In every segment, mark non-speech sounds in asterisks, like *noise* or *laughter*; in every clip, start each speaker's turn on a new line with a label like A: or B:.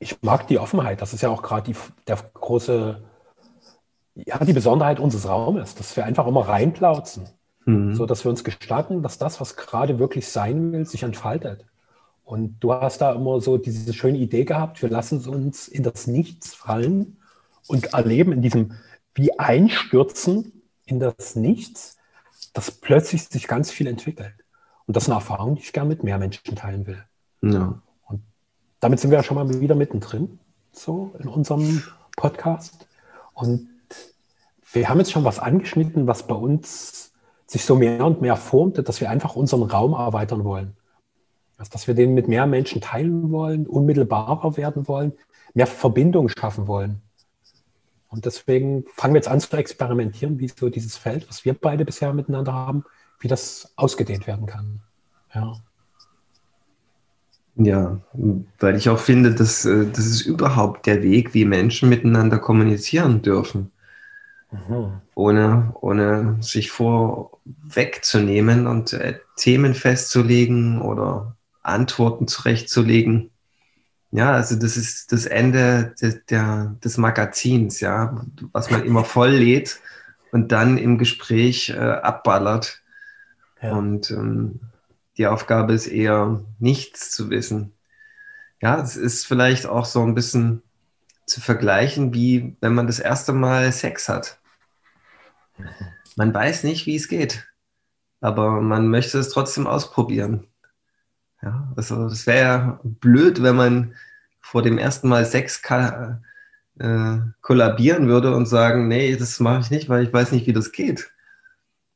A: ich mag die Offenheit. Das ist ja auch gerade der große, ja, die Besonderheit unseres Raumes, dass wir einfach immer reinplauzen. Mhm. So dass wir uns gestatten, dass das, was gerade wirklich sein will, sich entfaltet. Und du hast da immer so diese schöne Idee gehabt, wir lassen uns in das Nichts fallen und erleben in diesem wie Einstürzen in das Nichts, dass plötzlich sich ganz viel entwickelt. Und das ist eine Erfahrung, die ich gerne mit mehr Menschen teilen will. Ja. Damit sind wir ja schon mal wieder mittendrin, so in unserem Podcast. Und wir haben jetzt schon was angeschnitten, was bei uns sich so mehr und mehr formte, dass wir einfach unseren Raum erweitern wollen. Also, dass wir den mit mehr Menschen teilen wollen, unmittelbarer werden wollen, mehr Verbindung schaffen wollen. Und deswegen fangen wir jetzt an zu experimentieren, wie so dieses Feld, was wir beide bisher miteinander haben, wie das ausgedehnt werden kann. Ja.
B: Ja, weil ich auch finde, dass äh, das ist überhaupt der Weg, wie Menschen miteinander kommunizieren dürfen. Mhm. Ohne, ohne sich vorwegzunehmen und äh, Themen festzulegen oder Antworten zurechtzulegen. Ja, also das ist das Ende de, der, des Magazins, ja, was man immer voll lädt und dann im Gespräch äh, abballert. Ja. Und ähm, die Aufgabe ist eher nichts zu wissen. Ja, es ist vielleicht auch so ein bisschen zu vergleichen, wie wenn man das erste Mal Sex hat. Man weiß nicht, wie es geht, aber man möchte es trotzdem ausprobieren. Ja, also das wäre ja blöd, wenn man vor dem ersten Mal Sex äh, kollabieren würde und sagen, nee, das mache ich nicht, weil ich weiß nicht, wie das geht.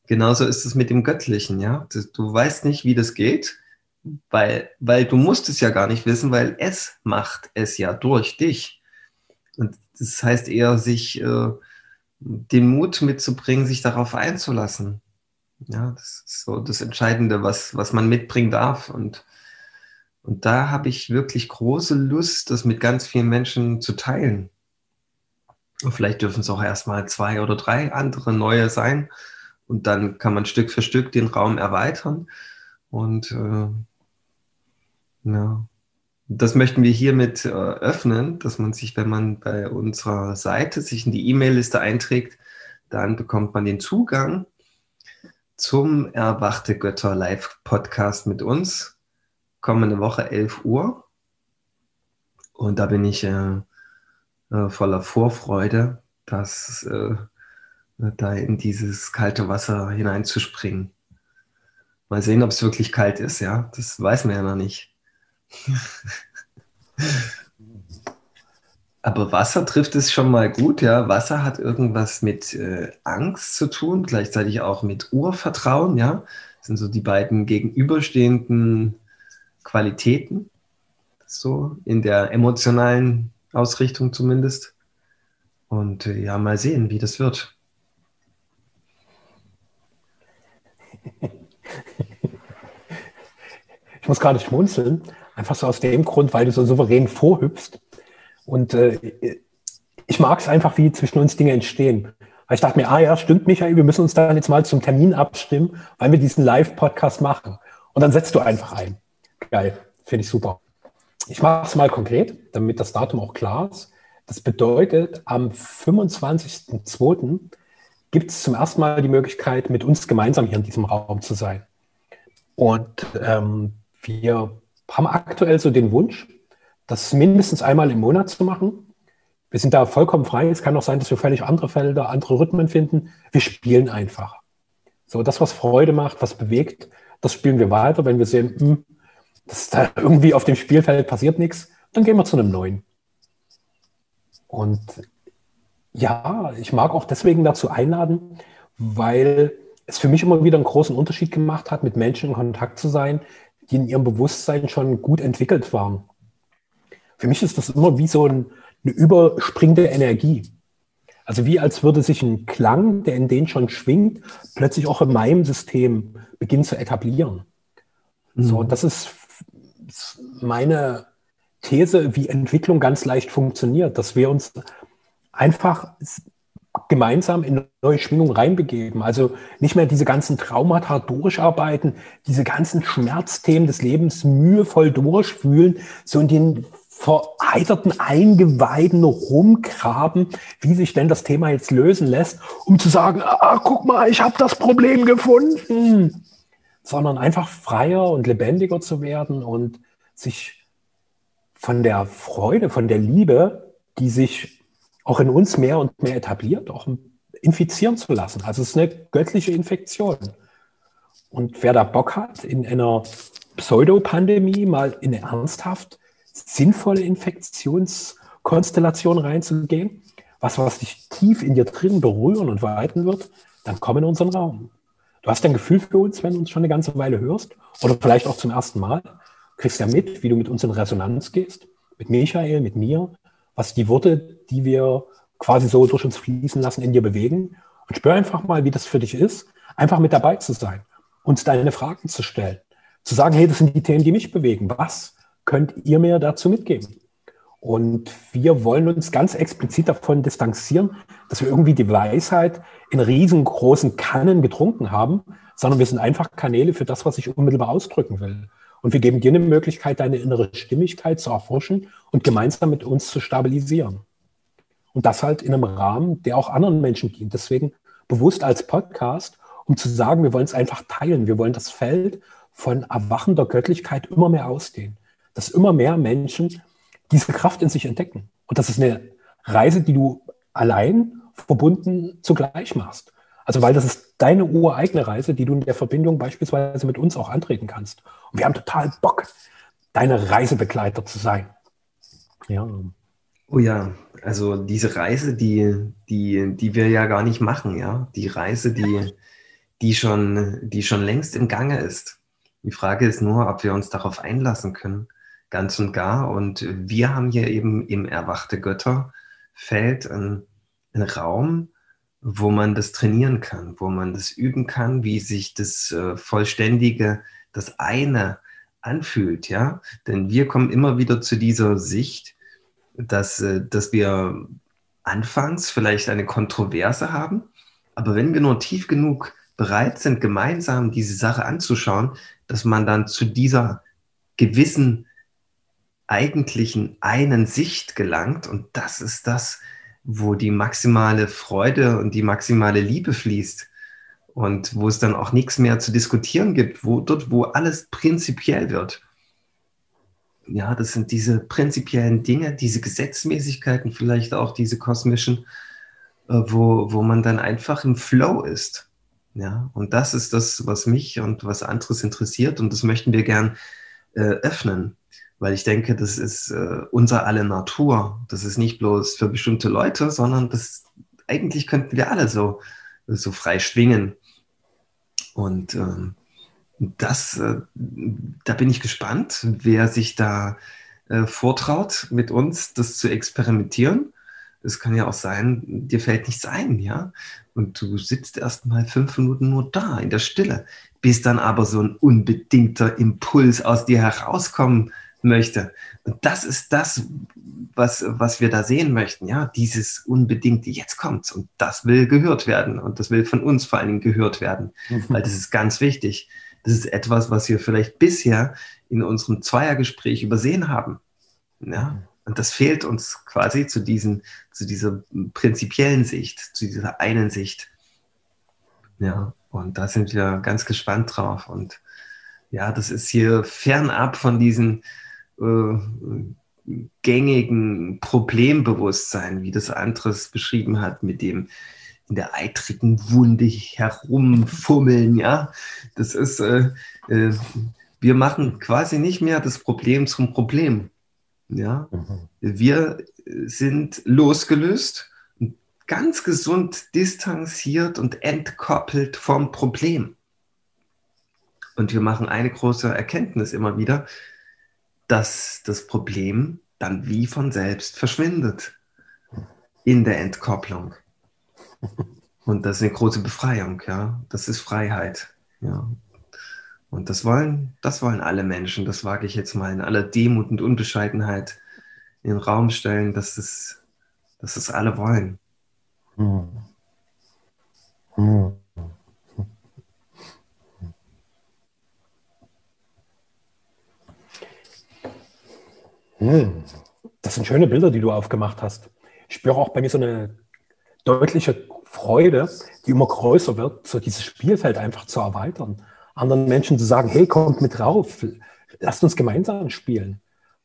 B: Genauso ist es mit dem Göttlichen, ja. Du weißt nicht, wie das geht, weil, weil du musst es ja gar nicht wissen, weil es macht es ja durch dich. Und das heißt eher, sich äh, den Mut mitzubringen, sich darauf einzulassen. Ja, das ist so das Entscheidende, was, was man mitbringen darf. Und, und da habe ich wirklich große Lust, das mit ganz vielen Menschen zu teilen. Und vielleicht dürfen es auch erstmal zwei oder drei andere neue sein. Und dann kann man Stück für Stück den Raum erweitern. Und äh, ja, das möchten wir hiermit äh, öffnen, dass man sich, wenn man bei unserer Seite sich in die E-Mail-Liste einträgt, dann bekommt man den Zugang zum Erwachte Götter Live-Podcast mit uns. Kommende Woche 11 Uhr. Und da bin ich äh, äh, voller Vorfreude, dass äh, da in dieses kalte Wasser hineinzuspringen. Mal sehen, ob es wirklich kalt ist, ja. Das weiß man ja noch nicht. *laughs* Aber Wasser trifft es schon mal gut, ja. Wasser hat irgendwas mit äh, Angst zu tun, gleichzeitig auch mit Urvertrauen, ja. Das sind so die beiden gegenüberstehenden Qualitäten, so in der emotionalen Ausrichtung zumindest. Und äh, ja, mal sehen, wie das wird.
A: Ich muss gerade schmunzeln, einfach so aus dem Grund, weil du so souverän vorhüpfst. Und äh, ich mag es einfach, wie zwischen uns Dinge entstehen. Weil ich dachte mir, ah ja, stimmt, Michael, wir müssen uns dann jetzt mal zum Termin abstimmen, weil wir diesen Live-Podcast machen. Und dann setzt du einfach ein. Geil, finde ich super. Ich mache es mal konkret, damit das Datum auch klar ist. Das bedeutet, am 25.02 gibt es zum ersten Mal die Möglichkeit, mit uns gemeinsam hier in diesem Raum zu sein. Und ähm, wir haben aktuell so den Wunsch, das mindestens einmal im Monat zu machen. Wir sind da vollkommen frei. Es kann auch sein, dass wir völlig andere Felder, andere Rhythmen finden. Wir spielen einfach. So, das, was Freude macht, was bewegt, das spielen wir weiter. Wenn wir sehen, hm, dass da irgendwie auf dem Spielfeld passiert nichts, dann gehen wir zu einem neuen. Und ja, ich mag auch deswegen dazu einladen, weil es für mich immer wieder einen großen Unterschied gemacht hat, mit Menschen in Kontakt zu sein, die in ihrem Bewusstsein schon gut entwickelt waren. Für mich ist das immer wie so ein, eine überspringende Energie. Also wie als würde sich ein Klang, der in denen schon schwingt, plötzlich auch in meinem System beginnen zu etablieren. Mhm. So, das ist meine These, wie Entwicklung ganz leicht funktioniert, dass wir uns einfach gemeinsam in neue Schwingung reinbegeben. Also nicht mehr diese ganzen Traumata durcharbeiten, diese ganzen Schmerzthemen des Lebens mühevoll durchfühlen, so in den vereiterten Eingeweiden rumgraben, wie sich denn das Thema jetzt lösen lässt, um zu sagen, ah, guck mal, ich habe das Problem gefunden, sondern einfach freier und lebendiger zu werden und sich von der Freude, von der Liebe, die sich auch in uns mehr und mehr etabliert, auch infizieren zu lassen. Also es ist eine göttliche Infektion. Und wer da Bock hat, in einer Pseudopandemie mal in ernsthaft sinnvolle Infektionskonstellation reinzugehen, was, was dich tief in dir drin berühren und weiten wird, dann komm in unseren Raum. Du hast ein Gefühl für uns, wenn du uns schon eine ganze Weile hörst oder vielleicht auch zum ersten Mal. Kriegst ja mit, wie du mit uns in Resonanz gehst, mit Michael, mit mir, was die Worte, die wir quasi so durch uns fließen lassen, in dir bewegen. Und spür einfach mal, wie das für dich ist, einfach mit dabei zu sein, uns deine Fragen zu stellen, zu sagen, hey, das sind die Themen, die mich bewegen. Was könnt ihr mir dazu mitgeben? Und wir wollen uns ganz explizit davon distanzieren, dass wir irgendwie die Weisheit in riesengroßen Kannen getrunken haben, sondern wir sind einfach Kanäle für das, was ich unmittelbar ausdrücken will. Und wir geben dir eine Möglichkeit, deine innere Stimmigkeit zu erforschen und gemeinsam mit uns zu stabilisieren. Und das halt in einem Rahmen, der auch anderen Menschen dient. Deswegen bewusst als Podcast, um zu sagen, wir wollen es einfach teilen. Wir wollen das Feld von erwachender Göttlichkeit immer mehr ausdehnen dass immer mehr Menschen diese Kraft in sich entdecken. Und das ist eine Reise, die du allein verbunden zugleich machst. Also weil das ist deine ureigene Reise, die du in der Verbindung beispielsweise mit uns auch antreten kannst. Und wir haben total Bock, deine Reisebegleiter zu sein.
B: Ja. Oh ja, also diese Reise, die, die, die wir ja gar nicht machen, ja. Die Reise, die, die, schon, die schon längst im Gange ist. Die Frage ist nur, ob wir uns darauf einlassen können ganz und gar. Und wir haben hier eben im Erwachte Götterfeld einen, einen Raum, wo man das trainieren kann, wo man das üben kann, wie sich das äh, Vollständige, das eine anfühlt, ja. Denn wir kommen immer wieder zu dieser Sicht, dass, äh, dass wir anfangs vielleicht eine Kontroverse haben, aber wenn wir nur tief genug bereit sind, gemeinsam diese Sache anzuschauen, dass man dann zu dieser gewissen eigentlichen einen Sicht gelangt und das ist das, wo die maximale Freude und die maximale Liebe fließt und wo es dann auch nichts mehr zu diskutieren gibt, wo dort, wo alles prinzipiell wird. Ja, das sind diese prinzipiellen Dinge, diese Gesetzmäßigkeiten, vielleicht auch diese kosmischen, äh, wo, wo man dann einfach im Flow ist. Ja, und das ist das, was mich und was anderes interessiert und das möchten wir gern äh, öffnen weil ich denke, das ist äh, unser alle Natur. Das ist nicht bloß für bestimmte Leute, sondern das eigentlich könnten wir alle so, so frei schwingen. Und ähm, das, äh, da bin ich gespannt, wer sich da äh, vortraut, mit uns das zu experimentieren. Es kann ja auch sein, dir fällt nichts ein, ja. Und du sitzt erst mal fünf Minuten nur da in der Stille, bis dann aber so ein unbedingter Impuls aus dir herauskommen möchte. Und das ist das, was, was wir da sehen möchten, ja, dieses unbedingte, jetzt kommt's und das will gehört werden und das will von uns vor allen Dingen gehört werden, *laughs* weil das ist ganz wichtig. Das ist etwas, was wir vielleicht bisher in unserem Zweiergespräch übersehen haben. Ja, und das fehlt uns quasi zu, diesen, zu dieser prinzipiellen Sicht, zu dieser einen Sicht. Ja, und da sind wir ganz gespannt drauf. Und ja, das ist hier fernab von diesen äh, gängigen Problembewusstsein, wie das Andres beschrieben hat, mit dem in der eitrigen Wunde herumfummeln, ja. Das ist, äh, äh, wir machen quasi nicht mehr das Problem zum Problem. Ja, mhm. wir sind losgelöst, ganz gesund distanziert und entkoppelt vom Problem. Und wir machen eine große Erkenntnis immer wieder, dass das Problem dann wie von selbst verschwindet in der Entkopplung. *laughs* Und das ist eine große Befreiung, ja. Das ist Freiheit, ja. Und das wollen, das wollen alle Menschen. Das wage ich jetzt mal in aller Demut und Unbescheidenheit in den Raum stellen, dass es, dass es alle wollen. Hm. Hm.
A: Das sind schöne Bilder, die du aufgemacht hast. Ich spüre auch bei mir so eine deutliche Freude, die immer größer wird, so dieses Spielfeld einfach zu erweitern. Anderen Menschen zu sagen, hey, kommt mit drauf, lasst uns gemeinsam spielen.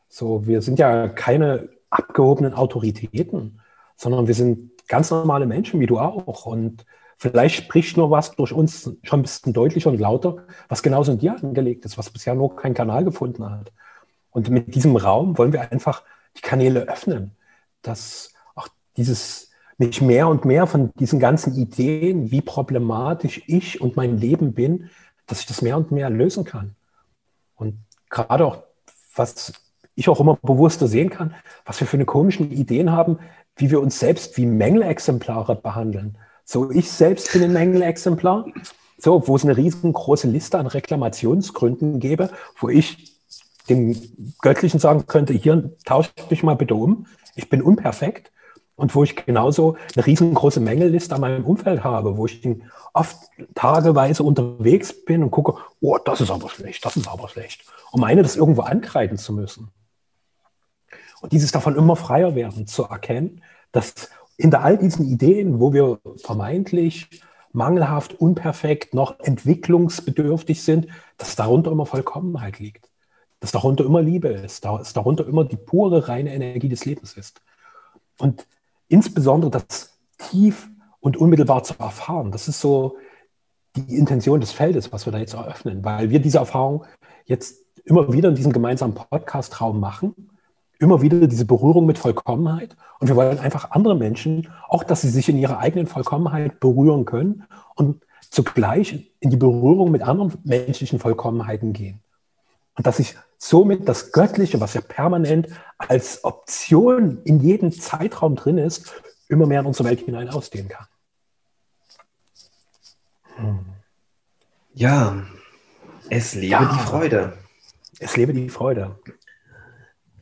A: So, wir sind ja keine abgehobenen Autoritäten, sondern wir sind ganz normale Menschen wie du auch. Und vielleicht spricht nur was durch uns schon ein bisschen deutlicher und lauter, was genauso in dir angelegt ist, was bisher nur keinen Kanal gefunden hat. Und mit diesem Raum wollen wir einfach die Kanäle öffnen, dass auch dieses mich mehr und mehr von diesen ganzen Ideen, wie problematisch ich und mein Leben bin, dass ich das mehr und mehr lösen kann. Und gerade auch, was ich auch immer bewusster sehen kann, was wir für eine komischen Ideen haben, wie wir uns selbst wie Mängelexemplare behandeln. So, ich selbst bin ein Mängelexemplar, so, wo es eine riesengroße Liste an Reklamationsgründen gäbe, wo ich dem Göttlichen sagen könnte, hier tausche dich mal bitte um, ich bin unperfekt. Und wo ich genauso eine riesengroße Mängelliste an meinem Umfeld habe, wo ich oft tageweise unterwegs bin und gucke, oh, das ist aber schlecht, das ist aber schlecht. Und meine, das irgendwo ankreiden zu müssen. Und dieses davon immer freier werden, zu erkennen, dass hinter all diesen Ideen, wo wir vermeintlich mangelhaft, unperfekt, noch entwicklungsbedürftig sind, dass darunter immer Vollkommenheit liegt. Dass darunter immer Liebe ist, dass darunter immer die pure, reine Energie des Lebens ist. Und insbesondere das tief und unmittelbar zu erfahren, das ist so die Intention des Feldes, was wir da jetzt eröffnen, weil wir diese Erfahrung jetzt immer wieder in diesem gemeinsamen Podcast-Raum machen immer wieder diese Berührung mit Vollkommenheit. Und wir wollen einfach andere Menschen, auch dass sie sich in ihrer eigenen Vollkommenheit berühren können und zugleich in die Berührung mit anderen menschlichen Vollkommenheiten gehen. Und dass sich somit das Göttliche, was ja permanent als Option in jedem Zeitraum drin ist, immer mehr in unsere Welt hinein ausdehnen kann.
B: Hm. Ja, es lebe ja, die Freude.
A: Es lebe die Freude.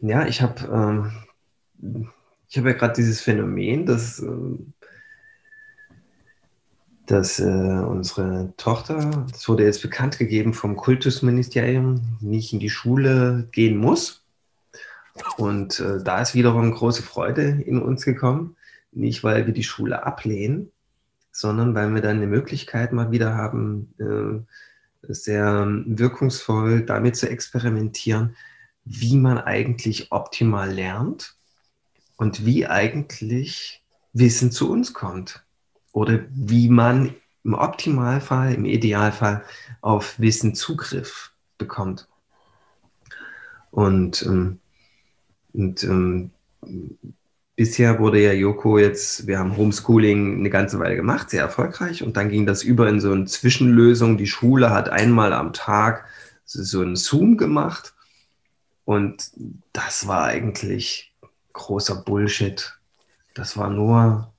B: Ja, ich habe ähm, ich habe ja gerade dieses Phänomen, dass, äh, dass äh, unsere Tochter, das wurde jetzt bekannt gegeben vom Kultusministerium, nicht in die Schule gehen muss. Und äh, da ist wiederum große Freude in uns gekommen. Nicht, weil wir die Schule ablehnen, sondern weil wir dann eine Möglichkeit mal wieder haben, äh, sehr wirkungsvoll damit zu experimentieren, wie man eigentlich optimal lernt und wie eigentlich Wissen zu uns kommt. Oder wie man im Optimalfall, im Idealfall auf Wissen Zugriff bekommt. Und, ähm, und ähm, bisher wurde ja Joko jetzt, wir haben Homeschooling eine ganze Weile gemacht, sehr erfolgreich. Und dann ging das über in so eine Zwischenlösung. Die Schule hat einmal am Tag so einen Zoom gemacht und das war eigentlich großer Bullshit. Das war nur,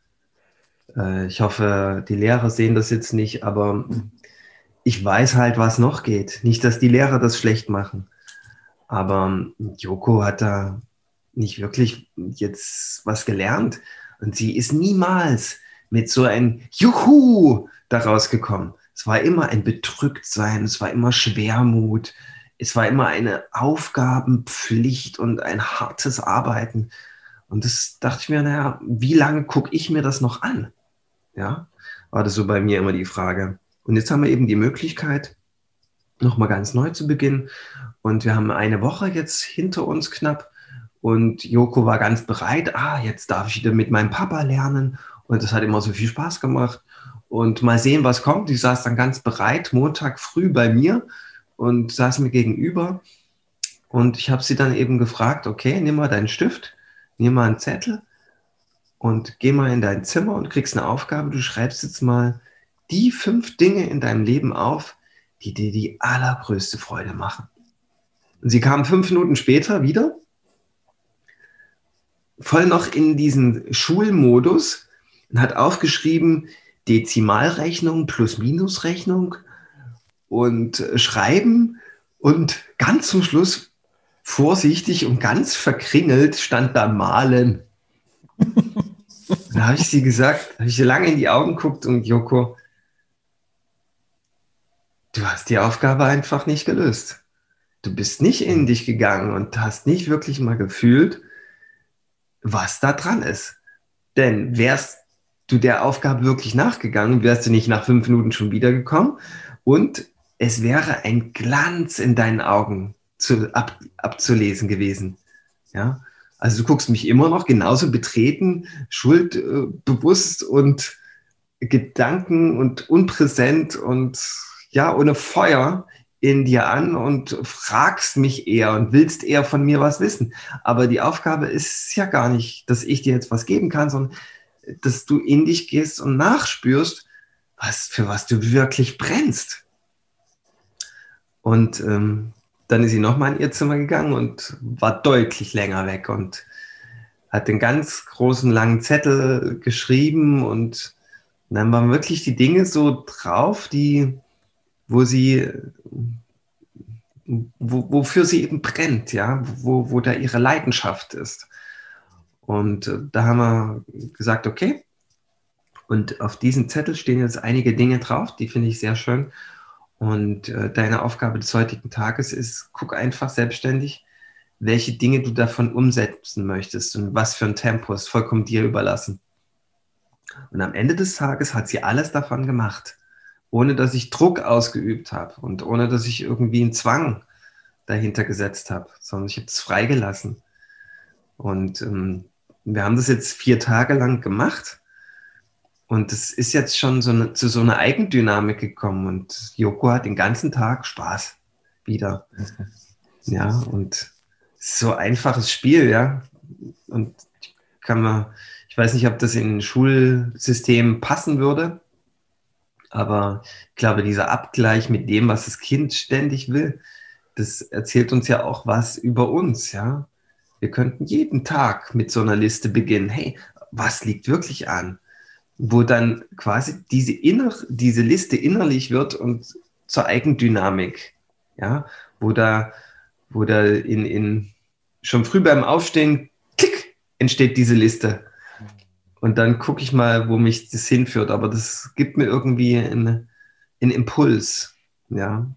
B: äh, ich hoffe, die Lehrer sehen das jetzt nicht, aber ich weiß halt, was noch geht. Nicht, dass die Lehrer das schlecht machen. Aber Joko hat da nicht wirklich jetzt was gelernt. Und sie ist niemals mit so einem Juhu daraus gekommen. Es war immer ein Bedrücktsein, es war immer Schwermut, es war immer eine Aufgabenpflicht und ein hartes Arbeiten. Und das dachte ich mir, naja, wie lange gucke ich mir das noch an? Ja, war das so bei mir immer die Frage. Und jetzt haben wir eben die Möglichkeit, nochmal ganz neu zu beginnen. Und wir haben eine Woche jetzt hinter uns knapp. Und Joko war ganz bereit. Ah, jetzt darf ich wieder mit meinem Papa lernen. Und das hat immer so viel Spaß gemacht. Und mal sehen, was kommt. Ich saß dann ganz bereit, Montag früh bei mir und saß mir gegenüber. Und ich habe sie dann eben gefragt, okay, nimm mal deinen Stift, nimm mal einen Zettel und geh mal in dein Zimmer und kriegst eine Aufgabe. Du schreibst jetzt mal die fünf Dinge in deinem Leben auf, die dir die allergrößte Freude machen. Und sie kam fünf Minuten später wieder, voll noch in diesen Schulmodus und hat aufgeschrieben, Dezimalrechnung plus Minusrechnung und schreiben und ganz zum Schluss vorsichtig und ganz verkringelt stand da malen. *laughs* da habe ich sie gesagt, habe ich sie lange in die Augen geguckt und Joko, du hast die Aufgabe einfach nicht gelöst. Du bist nicht in dich gegangen und hast nicht wirklich mal gefühlt, was da dran ist. Denn wärst du der Aufgabe wirklich nachgegangen, wärst du nicht nach fünf Minuten schon wiedergekommen und es wäre ein Glanz in deinen Augen zu, ab, abzulesen gewesen. Ja, also du guckst mich immer noch genauso betreten, schuldbewusst und Gedanken und unpräsent und ja, ohne Feuer in dir an und fragst mich eher und willst eher von mir was wissen. Aber die Aufgabe ist ja gar nicht, dass ich dir jetzt was geben kann, sondern dass du in dich gehst und nachspürst, was, für was du wirklich brennst. Und ähm, dann ist sie nochmal in ihr Zimmer gegangen und war deutlich länger weg und hat den ganz großen langen Zettel geschrieben und dann waren wirklich die Dinge so drauf, die, wo sie, wo, wofür sie eben brennt, ja, wo, wo da ihre Leidenschaft ist. Und da haben wir gesagt, okay. Und auf diesem Zettel stehen jetzt einige Dinge drauf, die finde ich sehr schön. Und äh, deine Aufgabe des heutigen Tages ist, guck einfach selbstständig, welche Dinge du davon umsetzen möchtest und was für ein Tempo ist vollkommen dir überlassen. Und am Ende des Tages hat sie alles davon gemacht, ohne dass ich Druck ausgeübt habe und ohne dass ich irgendwie einen Zwang dahinter gesetzt habe, sondern ich habe es freigelassen. Und ähm, wir haben das jetzt vier Tage lang gemacht. Und es ist jetzt schon so eine, zu so einer Eigendynamik gekommen. Und Joko hat den ganzen Tag Spaß wieder. Ja, und so einfaches Spiel, ja. Und kann man, ich weiß nicht, ob das in ein Schulsystem passen würde, aber ich glaube, dieser Abgleich mit dem, was das Kind ständig will, das erzählt uns ja auch was über uns, ja. Wir könnten jeden Tag mit so einer Liste beginnen. Hey, was liegt wirklich an? Wo dann quasi diese, inner, diese Liste innerlich wird und zur Eigendynamik. Ja, wo da, wo da in, in schon früh beim Aufstehen, klick, entsteht diese Liste. Und dann gucke ich mal, wo mich das hinführt. Aber das gibt mir irgendwie einen, einen Impuls. Ja,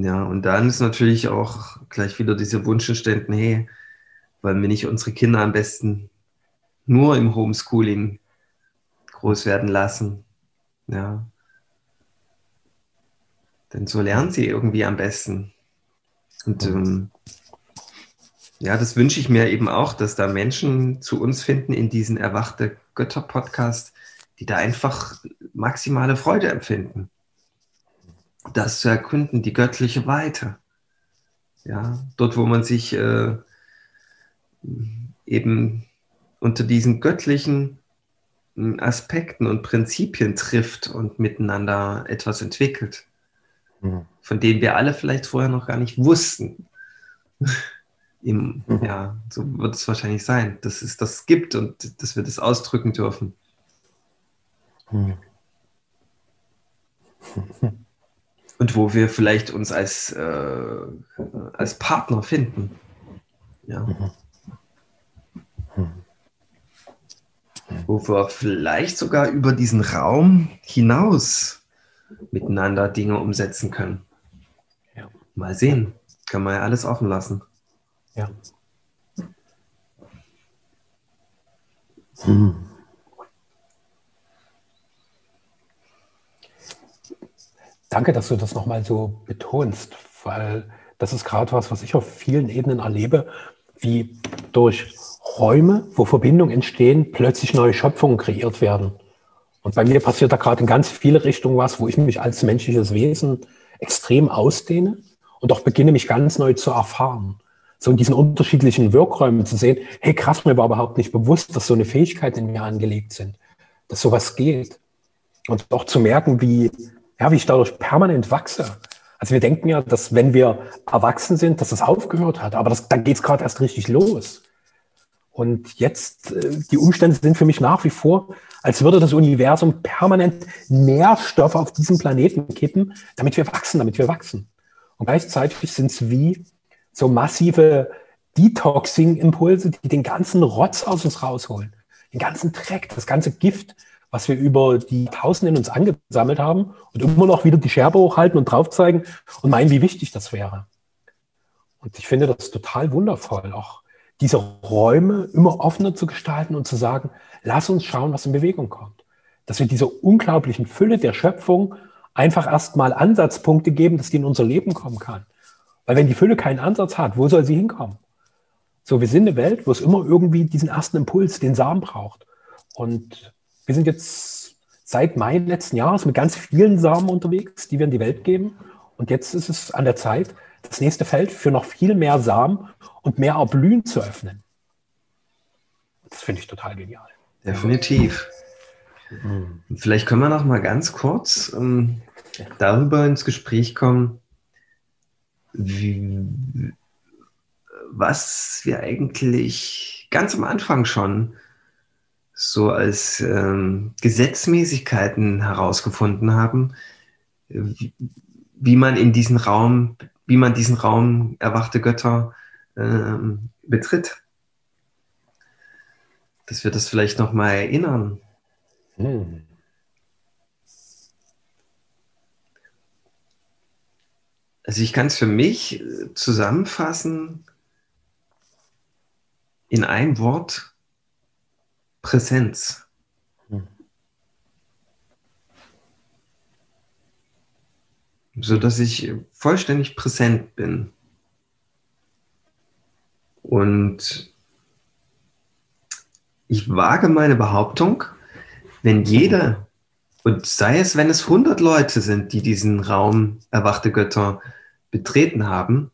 B: ja, und dann ist natürlich auch gleich wieder diese Wunsch hey, wollen wir nicht unsere Kinder am besten nur im Homeschooling groß werden lassen? Ja. Denn so lernen sie irgendwie am besten. Und ähm, ja, das wünsche ich mir eben auch, dass da Menschen zu uns finden in diesen Erwachte Götter-Podcast, die da einfach maximale Freude empfinden das zu erkunden, die göttliche Weite. Ja, dort, wo man sich äh, eben unter diesen göttlichen hm, Aspekten und Prinzipien trifft und miteinander etwas entwickelt, mhm. von denen wir alle vielleicht vorher noch gar nicht wussten. *laughs* Im, mhm. Ja, so wird es wahrscheinlich sein, dass es das gibt und dass wir das ausdrücken dürfen. Mhm. und wo wir vielleicht uns als, äh, als Partner finden. Ja. Wo wir vielleicht sogar über diesen Raum hinaus miteinander Dinge umsetzen können. Ja. Mal sehen. Kann man ja alles offen lassen.
A: Ja. Hm. Danke, dass du das nochmal so betonst, weil das ist gerade was, was ich auf vielen Ebenen erlebe, wie durch Räume, wo Verbindungen entstehen, plötzlich neue Schöpfungen kreiert werden. Und bei mir passiert da gerade in ganz viele Richtungen was, wo ich mich als menschliches Wesen extrem ausdehne und auch beginne, mich ganz neu zu erfahren. So in diesen unterschiedlichen Wirkräumen zu sehen, hey krass, mir war überhaupt nicht bewusst, dass so eine Fähigkeit in mir angelegt sind, dass sowas geht. Und auch zu merken, wie ja, wie ich dadurch permanent wachse. Also wir denken ja, dass wenn wir erwachsen sind, dass das aufgehört hat, aber das, da geht es gerade erst richtig los. Und jetzt, äh, die Umstände sind für mich nach wie vor, als würde das Universum permanent Nährstoffe auf diesem Planeten kippen, damit wir wachsen, damit wir wachsen. Und gleichzeitig sind es wie so massive Detoxing-Impulse, die den ganzen Rotz aus uns rausholen. Den ganzen Dreck, das ganze Gift, was wir über die Tausenden uns angesammelt haben und immer noch wieder die Scherbe hochhalten und drauf zeigen und meinen, wie wichtig das wäre. Und ich finde das total wundervoll, auch diese Räume immer offener zu gestalten und zu sagen, lass uns schauen, was in Bewegung kommt. Dass wir dieser unglaublichen Fülle der Schöpfung einfach erstmal Ansatzpunkte geben, dass die in unser Leben kommen kann. Weil wenn die Fülle keinen Ansatz hat, wo soll sie hinkommen? So, wir sind eine Welt, wo es immer irgendwie diesen ersten Impuls, den Samen braucht. Und wir sind jetzt seit Mai letzten Jahres mit ganz vielen Samen unterwegs, die wir in die Welt geben. Und jetzt ist es an der Zeit, das nächste Feld für noch viel mehr Samen und mehr Erblühen zu öffnen. Das finde ich total genial.
B: Definitiv. Mhm. Vielleicht können wir noch mal ganz kurz ähm, darüber ins Gespräch kommen, wie, was wir eigentlich ganz am Anfang schon so als ähm, Gesetzmäßigkeiten herausgefunden haben, wie, wie, man in diesen Raum, wie man diesen Raum erwachte Götter ähm, betritt. Dass wir das vielleicht noch mal erinnern. Hm. Also ich kann es für mich äh, zusammenfassen in ein Wort Präsenz. So dass ich vollständig präsent bin. Und ich wage meine Behauptung, wenn jeder, und sei es, wenn es 100 Leute sind, die diesen Raum erwachte Götter betreten haben,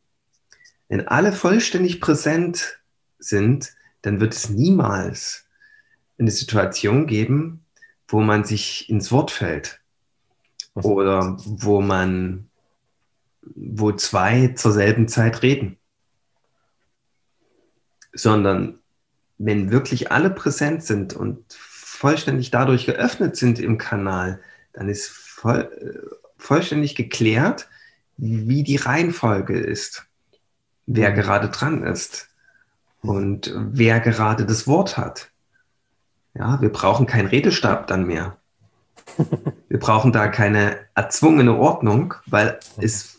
B: wenn alle vollständig präsent sind, dann wird es niemals eine Situation geben, wo man sich ins Wort fällt oder wo man, wo zwei zur selben Zeit reden, sondern wenn wirklich alle präsent sind und vollständig dadurch geöffnet sind im Kanal, dann ist voll, äh, vollständig geklärt, wie die Reihenfolge ist, wer mhm. gerade dran ist und wer gerade das Wort hat. Ja, wir brauchen keinen Redestab dann mehr. *laughs* Wir brauchen da keine erzwungene Ordnung, weil es,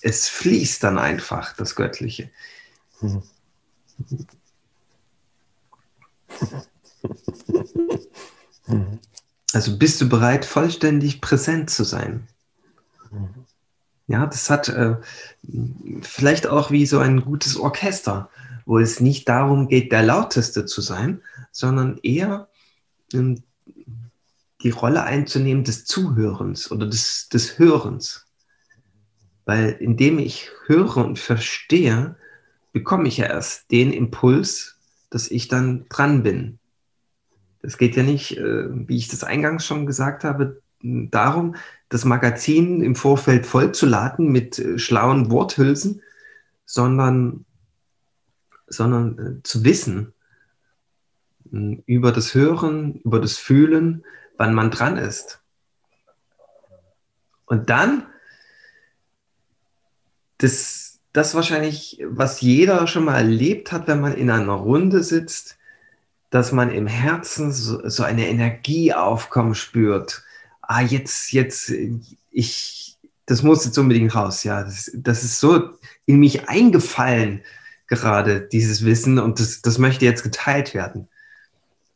B: es fließt dann einfach, das Göttliche. *laughs* Also bist du bereit, vollständig präsent zu sein? Ja, das hat äh, vielleicht auch wie so ein gutes Orchester, wo es nicht darum geht, der lauteste zu sein, sondern eher ähm, die Rolle einzunehmen des Zuhörens oder des, des Hörens. Weil indem ich höre und verstehe, bekomme ich ja erst den Impuls, dass ich dann dran bin. Es geht ja nicht, äh, wie ich das eingangs schon gesagt habe, darum, das Magazin im Vorfeld vollzuladen mit äh, schlauen Worthülsen, sondern, sondern äh, zu wissen über das Hören, über das Fühlen, wann man dran ist. Und dann, das, das wahrscheinlich, was jeder schon mal erlebt hat, wenn man in einer Runde sitzt, dass man im Herzen so, so eine Energie aufkommen spürt. Ah, jetzt, jetzt, ich, das muss jetzt unbedingt raus, ja. Das, das ist so in mich eingefallen, gerade dieses Wissen, und das, das möchte jetzt geteilt werden.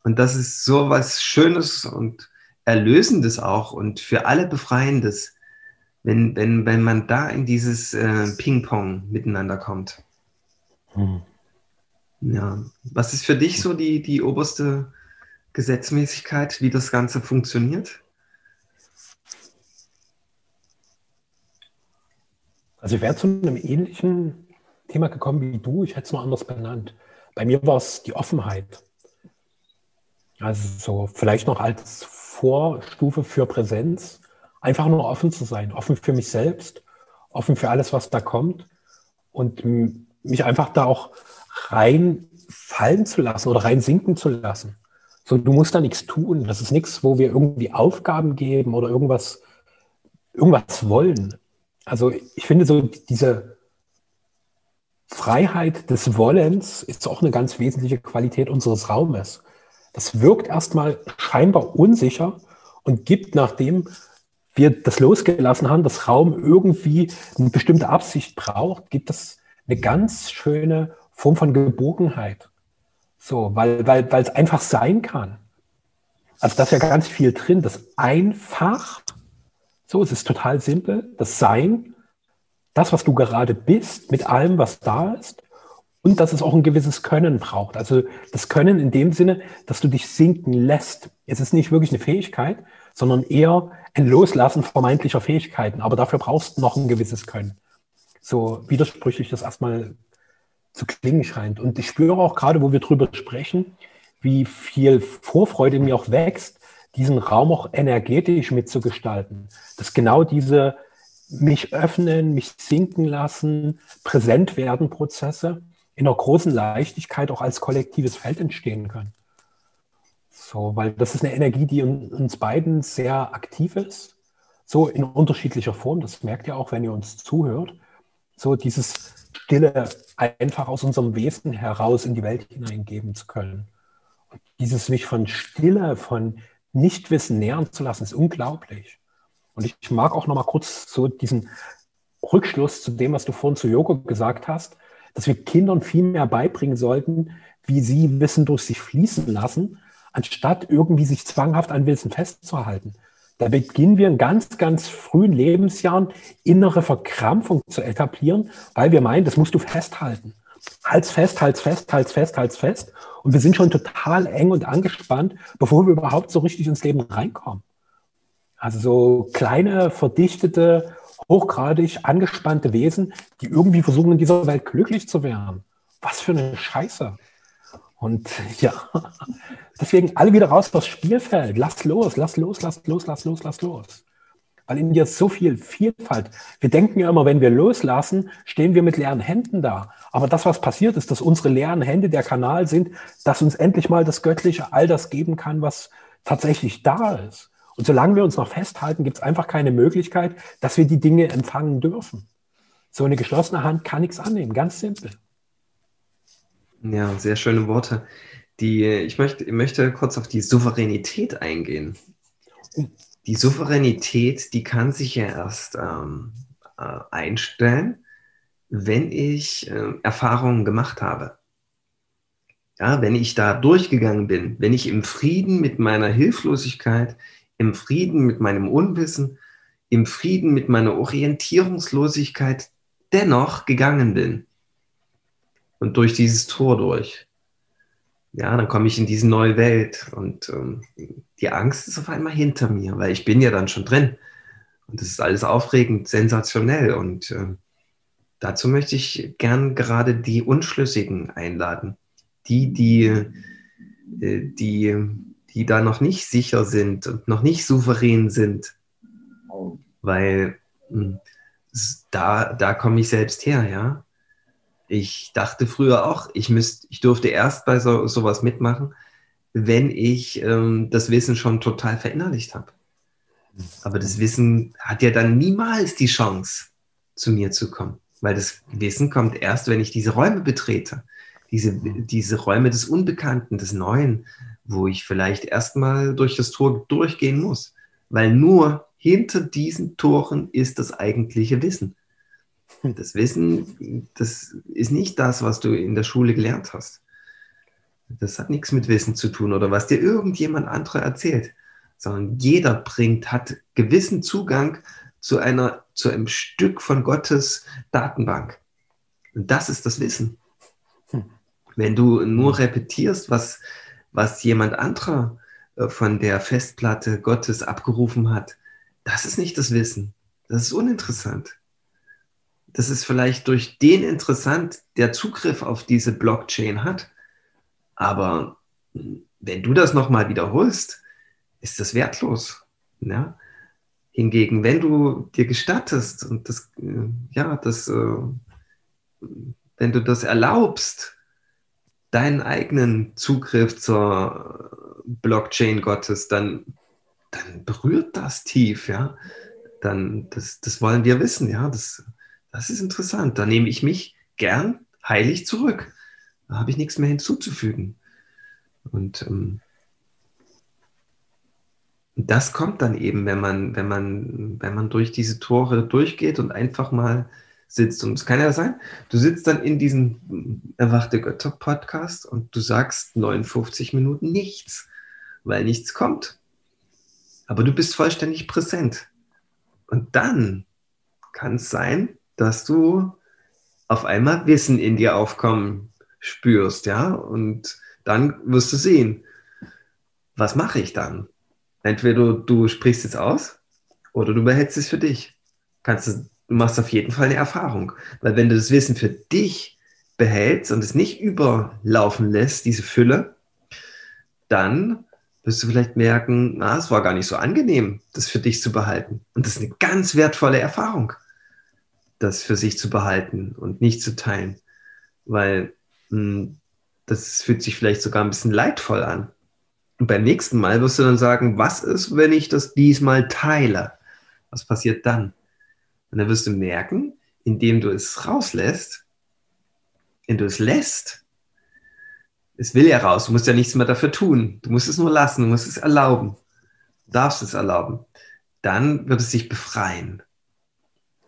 B: Und das ist so was Schönes und Erlösendes auch und für alle Befreiendes, wenn, wenn, wenn man da in dieses äh, Ping-Pong miteinander kommt. Hm. Ja, was ist für dich so die, die oberste Gesetzmäßigkeit, wie das Ganze funktioniert?
A: Also ich wäre zu einem ähnlichen Thema gekommen wie du, ich hätte es nur anders benannt. Bei mir war es die Offenheit. Also so vielleicht noch als Vorstufe für Präsenz, einfach nur offen zu sein, offen für mich selbst, offen für alles, was da kommt und mich einfach da auch reinfallen zu lassen oder rein sinken zu lassen. So, du musst da nichts tun. Das ist nichts, wo wir irgendwie Aufgaben geben oder irgendwas, irgendwas wollen. Also ich finde so diese Freiheit des Wollens ist auch eine ganz wesentliche Qualität unseres Raumes. Das wirkt erstmal scheinbar unsicher und gibt, nachdem wir das losgelassen haben, das Raum irgendwie eine bestimmte Absicht braucht, gibt es eine ganz schöne Form von Geborgenheit. So, weil, weil, weil es einfach sein kann. Also da ist ja ganz viel drin. Das einfach, so, es ist total simpel, das Sein, das, was du gerade bist, mit allem, was da ist, und dass es auch ein gewisses Können braucht. Also das Können in dem Sinne, dass du dich sinken lässt. Es ist nicht wirklich eine Fähigkeit, sondern eher ein Loslassen vermeintlicher Fähigkeiten. Aber dafür brauchst du noch ein gewisses Können. So widersprüchlich das erstmal zu klingen scheint. Und ich spüre auch gerade, wo wir drüber sprechen, wie viel Vorfreude mir auch wächst, diesen Raum auch energetisch mitzugestalten. Dass genau diese mich öffnen, mich sinken lassen, präsent werden Prozesse in einer großen Leichtigkeit auch als kollektives Feld entstehen können. So, weil das ist eine Energie, die uns beiden sehr aktiv ist, so in unterschiedlicher Form. Das merkt ihr auch, wenn ihr uns zuhört. So dieses Stille einfach aus unserem Wesen heraus in die Welt hineingeben zu können. Und dieses mich von Stille, von Nichtwissen nähern zu lassen, ist unglaublich. Und ich mag auch noch mal kurz so diesen Rückschluss zu dem, was du vorhin zu Yoga gesagt hast, dass wir Kindern viel mehr beibringen sollten, wie sie Wissen durch sich fließen lassen, anstatt irgendwie sich zwanghaft an Wissen festzuhalten. Da beginnen wir in ganz, ganz frühen Lebensjahren innere Verkrampfung zu etablieren, weil wir meinen, das musst du festhalten. Halt's fest, halt's fest, halt's fest, halt's fest. Und wir sind schon total eng und angespannt, bevor wir überhaupt so richtig ins Leben reinkommen. Also so kleine, verdichtete, hochgradig angespannte Wesen, die irgendwie versuchen, in dieser Welt glücklich zu werden. Was für eine Scheiße. Und ja, *laughs* deswegen alle wieder raus aufs Spielfeld. Lass los, lass los, lass los, lass los, lass los. Weil in dir ist so viel Vielfalt. Wir denken ja immer, wenn wir loslassen, stehen wir mit leeren Händen da. Aber das, was passiert ist, dass unsere leeren Hände der Kanal sind, dass uns endlich mal das Göttliche all das geben kann, was tatsächlich da ist. Und solange wir uns noch festhalten, gibt es einfach keine Möglichkeit, dass wir die Dinge empfangen dürfen. So eine geschlossene Hand kann nichts annehmen, ganz simpel.
B: Ja, sehr schöne Worte. Die, ich, möchte, ich möchte kurz auf die Souveränität eingehen. Die Souveränität, die kann sich ja erst ähm, äh, einstellen, wenn ich äh, Erfahrungen gemacht habe. Ja, wenn ich da durchgegangen bin, wenn ich im Frieden mit meiner Hilflosigkeit, im Frieden mit meinem Unwissen, im Frieden mit meiner Orientierungslosigkeit dennoch gegangen bin und durch dieses Tor durch. Ja, dann komme ich in diese neue Welt und ähm, die Angst ist auf einmal hinter mir, weil ich bin ja dann schon drin. Und das ist alles aufregend, sensationell. Und äh, dazu möchte ich gern gerade die Unschlüssigen einladen. Die, die, äh, die die da noch nicht sicher sind und noch nicht souverän sind. Weil hm, da, da komme ich selbst her, ja. Ich dachte früher auch, ich, müsst, ich durfte erst bei so, sowas mitmachen, wenn ich ähm, das Wissen schon total verinnerlicht habe. Aber das Wissen hat ja dann niemals die Chance, zu mir zu kommen. Weil das Wissen kommt erst, wenn ich diese Räume betrete. Diese, diese Räume des Unbekannten, des Neuen, wo ich vielleicht erstmal durch das Tor durchgehen muss, weil nur hinter diesen Toren ist das eigentliche Wissen. Das Wissen, das ist nicht das, was du in der Schule gelernt hast. Das hat nichts mit Wissen zu tun oder was dir irgendjemand anderer erzählt, sondern jeder bringt, hat gewissen Zugang zu einer, zu einem Stück von Gottes Datenbank. Und das ist das Wissen. Hm. Wenn du nur repetierst, was, was jemand anderer äh, von der Festplatte Gottes abgerufen hat, das ist nicht das Wissen. Das ist uninteressant. Das ist vielleicht durch den interessant, der Zugriff auf diese Blockchain hat. Aber wenn du das nochmal wiederholst, ist das wertlos. Ja? Hingegen, wenn du dir gestattest und das, äh, ja, das, äh, wenn du das erlaubst, deinen eigenen Zugriff zur Blockchain Gottes, dann, dann berührt das tief, ja. Dann, das, das wollen wir wissen, ja. Das, das ist interessant. Da nehme ich mich gern heilig zurück. Da habe ich nichts mehr hinzuzufügen. Und ähm, das kommt dann eben, wenn man, wenn man, wenn man durch diese Tore durchgeht und einfach mal sitzt. Und es kann ja sein, du sitzt dann in diesem Erwachte Götter Podcast und du sagst 59 Minuten nichts, weil nichts kommt. Aber du bist vollständig präsent. Und dann kann es sein, dass du auf einmal Wissen in dir aufkommen spürst, ja, und dann wirst du sehen, was mache ich dann? Entweder du sprichst es aus oder du behältst es für dich. Kannst du, du machst auf jeden Fall eine Erfahrung, weil wenn du das Wissen für dich behältst und es nicht überlaufen lässt, diese Fülle, dann wirst du vielleicht merken, na, es war gar nicht so angenehm, das für dich zu behalten. Und das ist eine ganz wertvolle Erfahrung, das für sich zu behalten und nicht zu teilen, weil mh, hm, das fühlt sich vielleicht sogar ein bisschen leidvoll an. Und beim nächsten Mal wirst du dann sagen, was ist, wenn ich das diesmal teile? Was passiert dann? Und dann wirst du merken, indem du es rauslässt, wenn du es lässt, es will ja raus, du musst ja nichts mehr dafür tun. Du musst es nur lassen, du musst es erlauben. Du darfst es erlauben. Dann wird es sich befreien.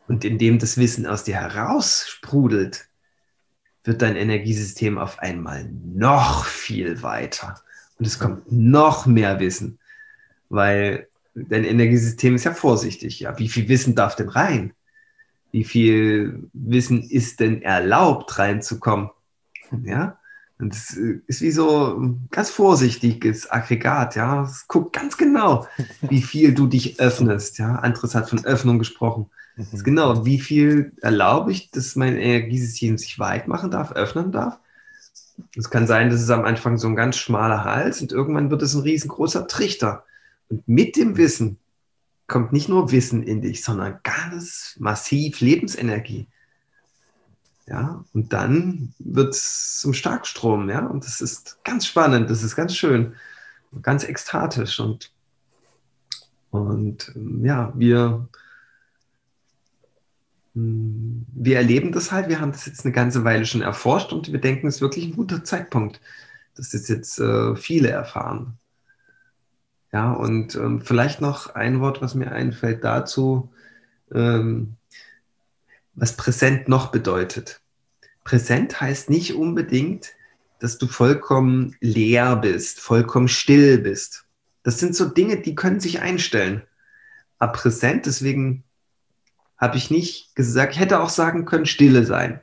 B: Und indem das Wissen aus dir heraus sprudelt, wird dein Energiesystem auf einmal noch viel weiter. Und es kommt noch mehr Wissen, weil dein Energiesystem ist ja vorsichtig. Ja, wie viel Wissen darf denn rein? Wie viel Wissen ist denn erlaubt reinzukommen? Ja, und es ist wie so ein ganz vorsichtiges Aggregat, ja. Es guckt ganz genau, *laughs* wie viel du dich öffnest, ja. Andres hat von Öffnung gesprochen. Ist genau, wie viel erlaube ich, dass mein Energiesystem sich weit machen darf, öffnen darf. Es kann sein, dass es am Anfang so ein ganz schmaler Hals und irgendwann wird es ein riesengroßer Trichter. Und mit dem Wissen kommt nicht nur Wissen in dich, sondern ganz massiv Lebensenergie. Ja, und dann wird es zum Starkstrom, ja, und das ist ganz spannend, das ist ganz schön, ganz ekstatisch und, und ja, wir, wir erleben das halt, wir haben das jetzt eine ganze Weile schon erforscht und wir denken, es ist wirklich ein guter Zeitpunkt, dass das jetzt äh, viele erfahren. Ja, und ähm, vielleicht noch ein Wort, was mir einfällt dazu, ähm, was präsent noch bedeutet. Präsent heißt nicht unbedingt, dass du vollkommen leer bist, vollkommen still bist. Das sind so Dinge, die können sich einstellen. Aber präsent, deswegen habe ich nicht gesagt, ich hätte auch sagen können, Stille sein.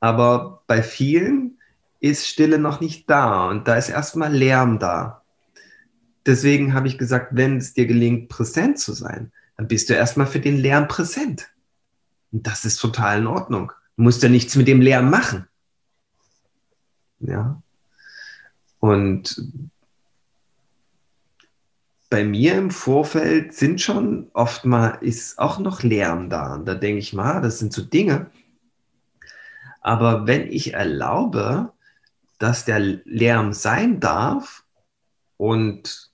B: Aber bei vielen ist Stille noch nicht da und da ist erstmal Lärm da. Deswegen habe ich gesagt, wenn es dir gelingt, präsent zu sein, dann bist du erstmal für den Lärm präsent. Und das ist total in Ordnung. Du musst ja nichts mit dem Lärm machen. Ja. Und bei mir im Vorfeld sind schon oft mal, ist auch noch Lärm da. Und da denke ich mal, das sind so Dinge. Aber wenn ich erlaube, dass der Lärm sein darf und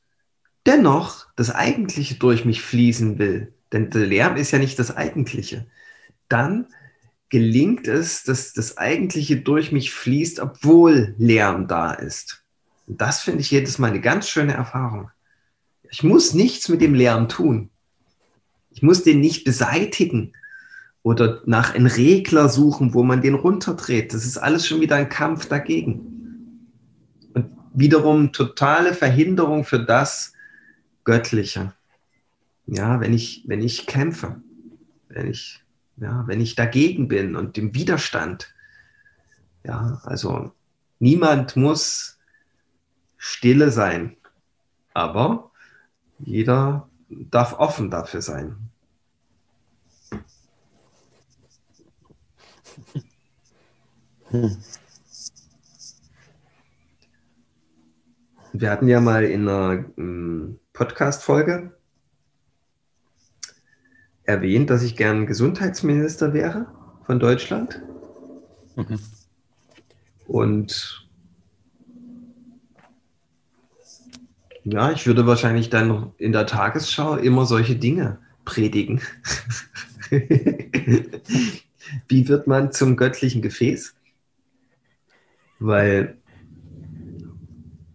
B: dennoch das Eigentliche durch mich fließen will, denn der Lärm ist ja nicht das Eigentliche, dann gelingt es, dass das Eigentliche durch mich fließt, obwohl Lärm da ist. Und das finde ich jedes Mal eine ganz schöne Erfahrung. Ich muss nichts mit dem Lärm tun. Ich muss den nicht beseitigen oder nach einem Regler suchen, wo man den runterdreht. Das ist alles schon wieder ein Kampf dagegen. Und wiederum totale Verhinderung für das Göttliche. Ja, wenn ich, wenn ich kämpfe, wenn ich, ja, wenn ich dagegen bin und im Widerstand. Ja, also niemand muss stille sein. Aber jeder darf offen dafür sein. Wir hatten ja mal in einer ähm, Podcast-Folge erwähnt, dass ich gern Gesundheitsminister wäre von Deutschland. Mhm. Und Ja, ich würde wahrscheinlich dann in der Tagesschau immer solche Dinge predigen. *laughs* Wie wird man zum göttlichen Gefäß? Weil,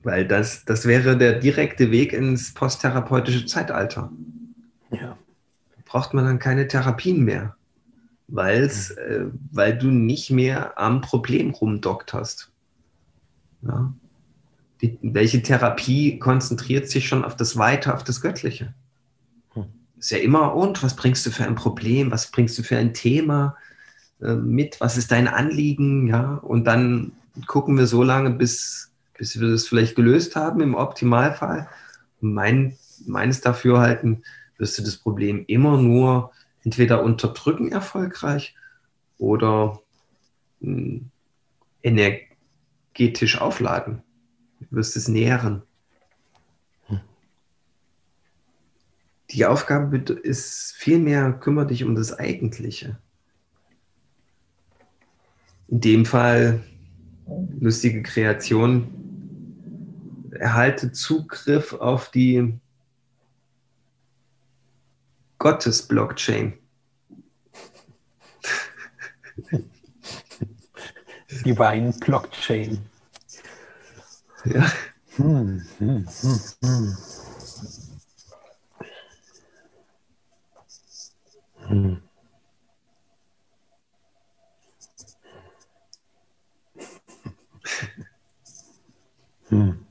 B: weil das, das wäre der direkte Weg ins posttherapeutische Zeitalter. Ja. Braucht man dann keine Therapien mehr. weil's, äh, weil du nicht mehr am Problem rumdockt hast. Ja? Die, welche Therapie konzentriert sich schon auf das Weite, auf das Göttliche? Hm. Ist ja immer, und was bringst du für ein Problem, was bringst du für ein Thema äh, mit, was ist dein Anliegen, ja? Und dann gucken wir so lange, bis, bis wir das vielleicht gelöst haben, im Optimalfall. Mein, meines Dafürhalten wirst du das Problem immer nur entweder unterdrücken erfolgreich oder mh, hm, energetisch aufladen. Du wirst es nähren. Die Aufgabe ist vielmehr, kümmere dich um das Eigentliche. In dem Fall lustige Kreation, erhalte Zugriff auf die Gottes-Blockchain.
A: Divine Blockchain.
B: Ja. Hm, hm, hm, hm. Hm.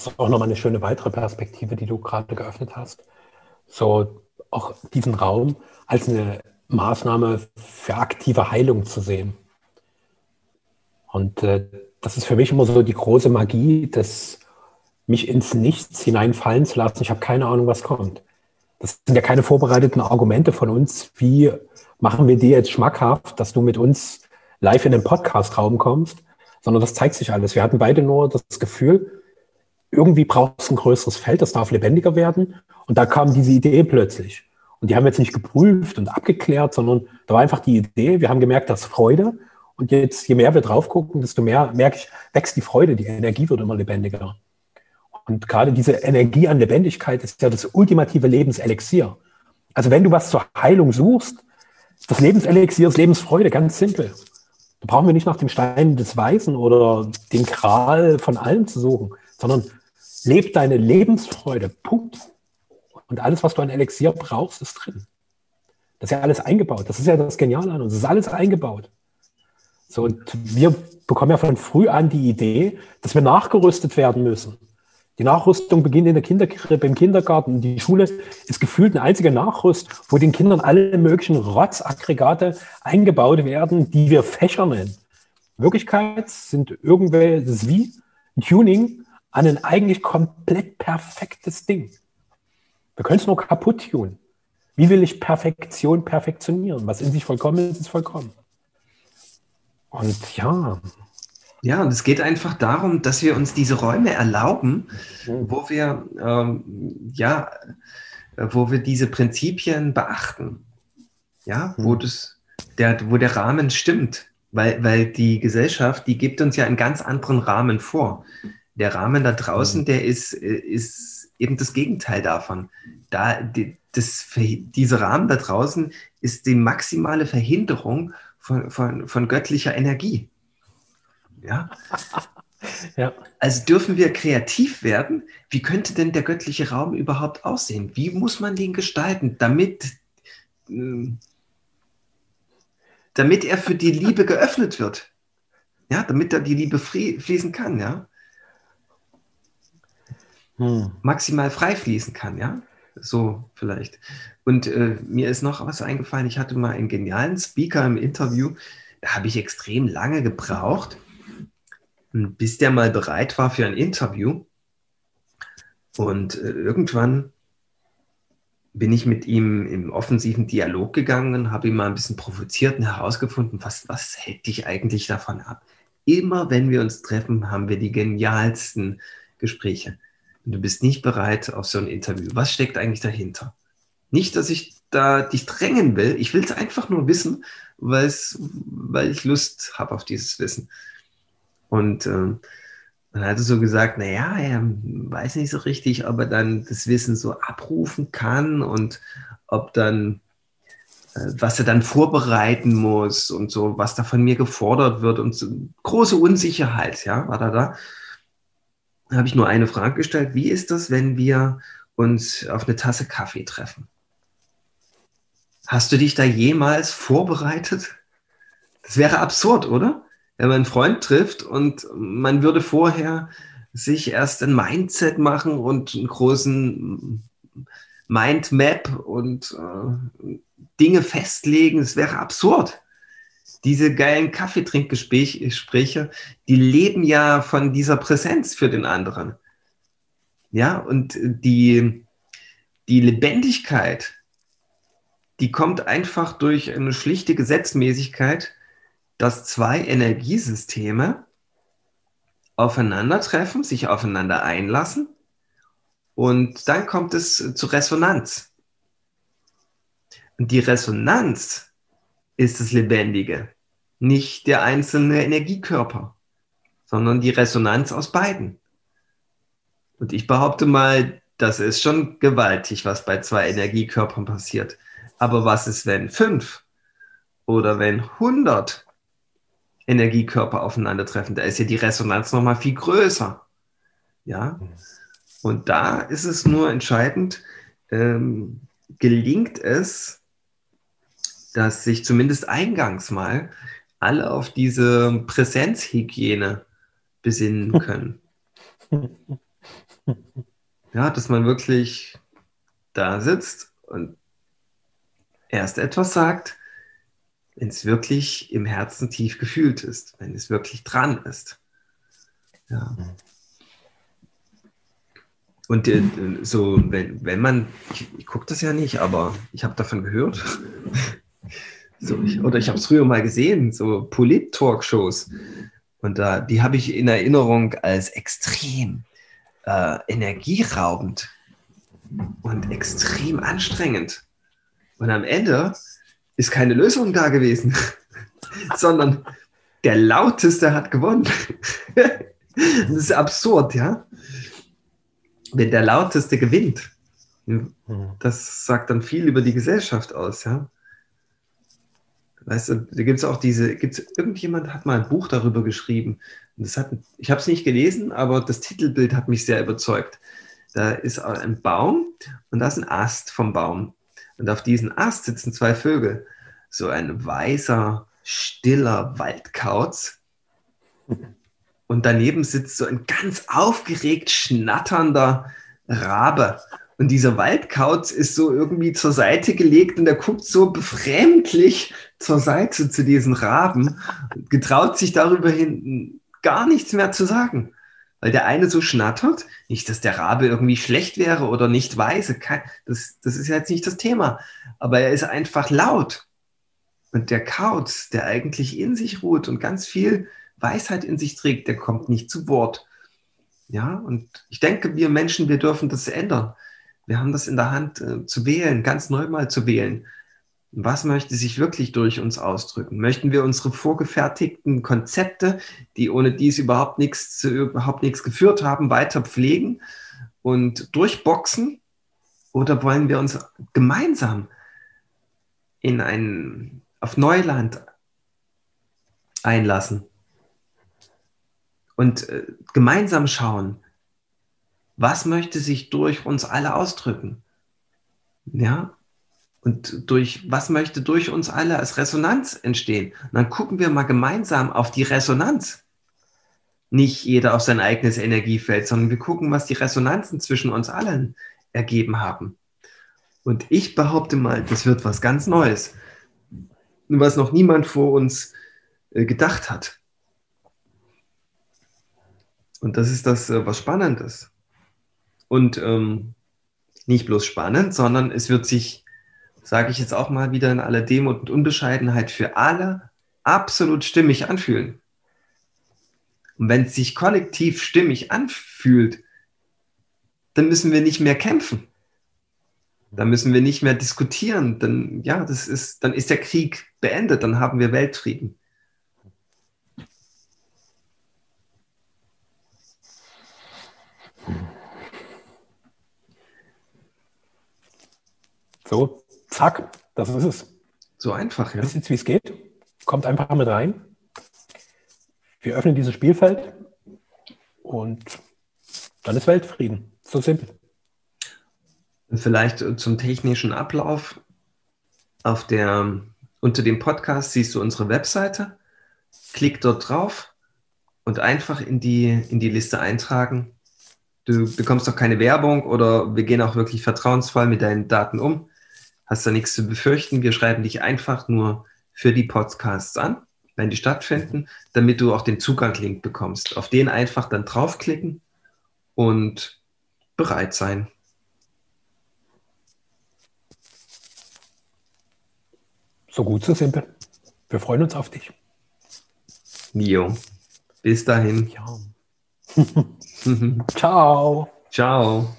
A: Das ist auch nochmal eine schöne weitere Perspektive, die du gerade geöffnet hast. So auch diesen Raum als eine Maßnahme für aktive Heilung zu sehen. Und äh, das ist für mich immer so die große Magie, das mich ins Nichts hineinfallen zu lassen. Ich habe keine Ahnung, was kommt. Das sind ja keine vorbereiteten Argumente von uns. Wie machen wir dir jetzt schmackhaft, dass du mit uns live in den Podcast-Raum kommst? Sondern das zeigt sich alles. Wir hatten beide nur das Gefühl, irgendwie braucht es ein größeres Feld, das darf lebendiger werden. Und da kam diese Idee plötzlich. Und die haben jetzt nicht geprüft und abgeklärt, sondern da war einfach die Idee. Wir haben gemerkt, dass Freude. Und jetzt, je mehr wir drauf gucken, desto mehr merke ich, wächst die Freude, die Energie wird immer lebendiger. Und gerade diese Energie an Lebendigkeit ist ja das ultimative Lebenselixier. Also wenn du was zur Heilung suchst, das Lebenselixier ist Lebensfreude, ganz simpel. Da brauchen wir nicht nach dem Stein des Weisen oder dem Kral von allem zu suchen, sondern leb deine Lebensfreude. Punkt. Und alles, was du an Elixier brauchst, ist drin. Das ist ja alles eingebaut. Das ist ja das Geniale an uns. Das ist alles eingebaut. So, und wir bekommen ja von früh an die Idee, dass wir nachgerüstet werden müssen. Die Nachrüstung beginnt in der Kinderkrippe, im Kindergarten. Die Schule ist gefühlt eine einzige Nachrüst, wo den Kindern alle möglichen Rotzaggregate eingebaut werden, die wir Fächer nennen. Wirklichkeit sind irgendwelche, das ist wie ein Tuning an ein eigentlich komplett perfektes Ding. Wir können es nur kaputt tun. Wie will ich Perfektion perfektionieren? Was in sich vollkommen ist, ist vollkommen. Und ja.
B: Ja, und es geht einfach darum, dass wir uns diese Räume erlauben, mhm. wo wir, ähm, ja, wo wir diese Prinzipien beachten. Ja, wo mhm. das, der, wo der Rahmen stimmt. Weil, weil die Gesellschaft, die gibt uns ja einen ganz anderen Rahmen vor. Der Rahmen da draußen, mhm. der ist, ist eben das Gegenteil davon. Da, die, das, dieser Rahmen da draußen ist die maximale Verhinderung von, von, von göttlicher Energie. Ja? *laughs* ja. Also dürfen wir kreativ werden. Wie könnte denn der göttliche Raum überhaupt aussehen? Wie muss man den gestalten, damit, ähm, damit er für die Liebe geöffnet wird? Ja, damit da die Liebe fließen kann, ja? Hm. maximal frei fließen kann, ja? So vielleicht. Und äh, mir ist noch was eingefallen. Ich hatte mal einen genialen Speaker im Interview. Da habe ich extrem lange gebraucht, bis der mal bereit war für ein Interview. Und äh, irgendwann bin ich mit ihm im offensiven Dialog gegangen, habe ihn mal ein bisschen provoziert und herausgefunden, was, was hält dich eigentlich davon ab? Immer wenn wir uns treffen, haben wir die genialsten Gespräche und du bist nicht bereit auf so ein Interview. Was steckt eigentlich dahinter? Nicht, dass ich da dich drängen will. Ich will es einfach nur wissen, weil ich Lust habe auf dieses Wissen. Und ähm, dann hat er so gesagt, naja, er weiß nicht so richtig, ob er dann das Wissen so abrufen kann und ob dann, äh, was er dann vorbereiten muss und so, was da von mir gefordert wird und so große Unsicherheit, ja, war da da. Habe ich nur eine Frage gestellt. Wie ist das, wenn wir uns auf eine Tasse Kaffee treffen? Hast du dich da jemals vorbereitet? Das wäre absurd, oder? Wenn man einen Freund trifft und man würde vorher sich erst ein Mindset machen und einen großen Mindmap und äh, Dinge festlegen. Das wäre absurd. Diese geilen Kaffeetrinkgespräche, die leben ja von dieser Präsenz für den anderen. Ja, und die, die Lebendigkeit, die kommt einfach durch eine schlichte Gesetzmäßigkeit, dass zwei Energiesysteme aufeinandertreffen, sich aufeinander einlassen und dann kommt es zur Resonanz. Und die Resonanz ist das Lebendige, nicht der einzelne Energiekörper, sondern die Resonanz aus beiden. Und ich behaupte mal, das ist schon gewaltig, was bei zwei Energiekörpern passiert. Aber was ist, wenn fünf oder wenn hundert Energiekörper aufeinandertreffen? Da ist ja die Resonanz nochmal viel größer. Ja. Und da ist es nur entscheidend, ähm, gelingt es, dass sich zumindest eingangs mal alle auf diese Präsenzhygiene besinnen *laughs* können. Ja, dass man wirklich da sitzt und erst etwas sagt, wenn es wirklich im Herzen tief gefühlt ist, wenn es wirklich dran ist. Ja. Und äh, so, wenn, wenn man, ich, ich gucke das ja nicht, aber ich habe davon gehört. So, ich, oder ich habe es früher mal gesehen, so Polit-Talkshows. Und da, die habe ich in Erinnerung als extrem äh, energieraubend und extrem anstrengend. Und am Ende ist keine Lösung da gewesen, *laughs* sondern der Lauteste hat gewonnen. *laughs* das ist absurd, ja wenn der Lauteste gewinnt, mhm. das sagt dann viel über die Gesellschaft aus, ja. Weißt du, da gibt es auch diese, gibt's, irgendjemand hat mal ein Buch darüber geschrieben. das hat, ich habe es nicht gelesen, aber das Titelbild hat mich sehr überzeugt. Da ist ein Baum und da ist ein Ast vom Baum. Und auf diesem Ast sitzen zwei Vögel. So ein weißer, stiller Waldkauz und daneben sitzt so ein ganz aufgeregt schnatternder Rabe. Und dieser Waldkauz ist so irgendwie zur Seite gelegt und er guckt so befremdlich zur Seite zu diesen Raben getraut sich darüber hin gar nichts mehr zu sagen. Weil der eine so schnattert, nicht, dass der Rabe irgendwie schlecht wäre oder nicht weise, das, das ist ja jetzt nicht das Thema, aber er ist einfach laut. Und der Kauz, der eigentlich in sich ruht und ganz viel Weisheit in sich trägt, der kommt nicht zu Wort. Ja, und ich denke, wir Menschen, wir dürfen das ändern. Wir haben das in der Hand äh, zu wählen, ganz neu mal zu wählen. Was möchte sich wirklich durch uns ausdrücken? Möchten wir unsere vorgefertigten Konzepte, die ohne dies überhaupt nichts, überhaupt nichts geführt haben, weiter pflegen und durchboxen? Oder wollen wir uns gemeinsam in ein, auf Neuland einlassen? und äh, gemeinsam schauen, was möchte sich durch uns alle ausdrücken? Ja, und durch was möchte durch uns alle als Resonanz entstehen? Und dann gucken wir mal gemeinsam auf die Resonanz. Nicht jeder auf sein eigenes Energiefeld, sondern wir gucken, was die Resonanzen zwischen uns allen ergeben haben. Und ich behaupte mal, das wird was ganz Neues, was noch niemand vor uns äh, gedacht hat. Und das ist das, äh, was spannend ist. Und ähm, nicht bloß spannend, sondern es wird sich, sage ich jetzt auch mal wieder in aller Demut und Unbescheidenheit, für alle absolut stimmig anfühlen. Und wenn es sich kollektiv stimmig anfühlt, dann müssen wir nicht mehr kämpfen. Dann müssen wir nicht mehr diskutieren. Dann, ja, das ist, dann ist der Krieg beendet, dann haben wir Weltfrieden.
A: So, zack, das ist es.
B: So einfach,
A: ja. Wisst jetzt, wie es geht? Kommt einfach mit rein. Wir öffnen dieses Spielfeld und Dann ist Weltfrieden. So simpel.
B: Vielleicht zum technischen Ablauf. Auf der, unter dem Podcast siehst du unsere Webseite. Klick dort drauf und einfach in die, in die Liste eintragen. Du bekommst doch keine Werbung oder wir gehen auch wirklich vertrauensvoll mit deinen Daten um. Hast da nichts zu befürchten. Wir schreiben dich einfach nur für die Podcasts an, wenn die stattfinden, damit du auch den Zugang-Link bekommst. Auf den einfach dann draufklicken und bereit sein.
A: So gut, so simpel. Wir freuen uns auf dich.
B: Jo. Bis dahin.
A: Ja. *laughs* *laughs* Ciao.
B: Ciao.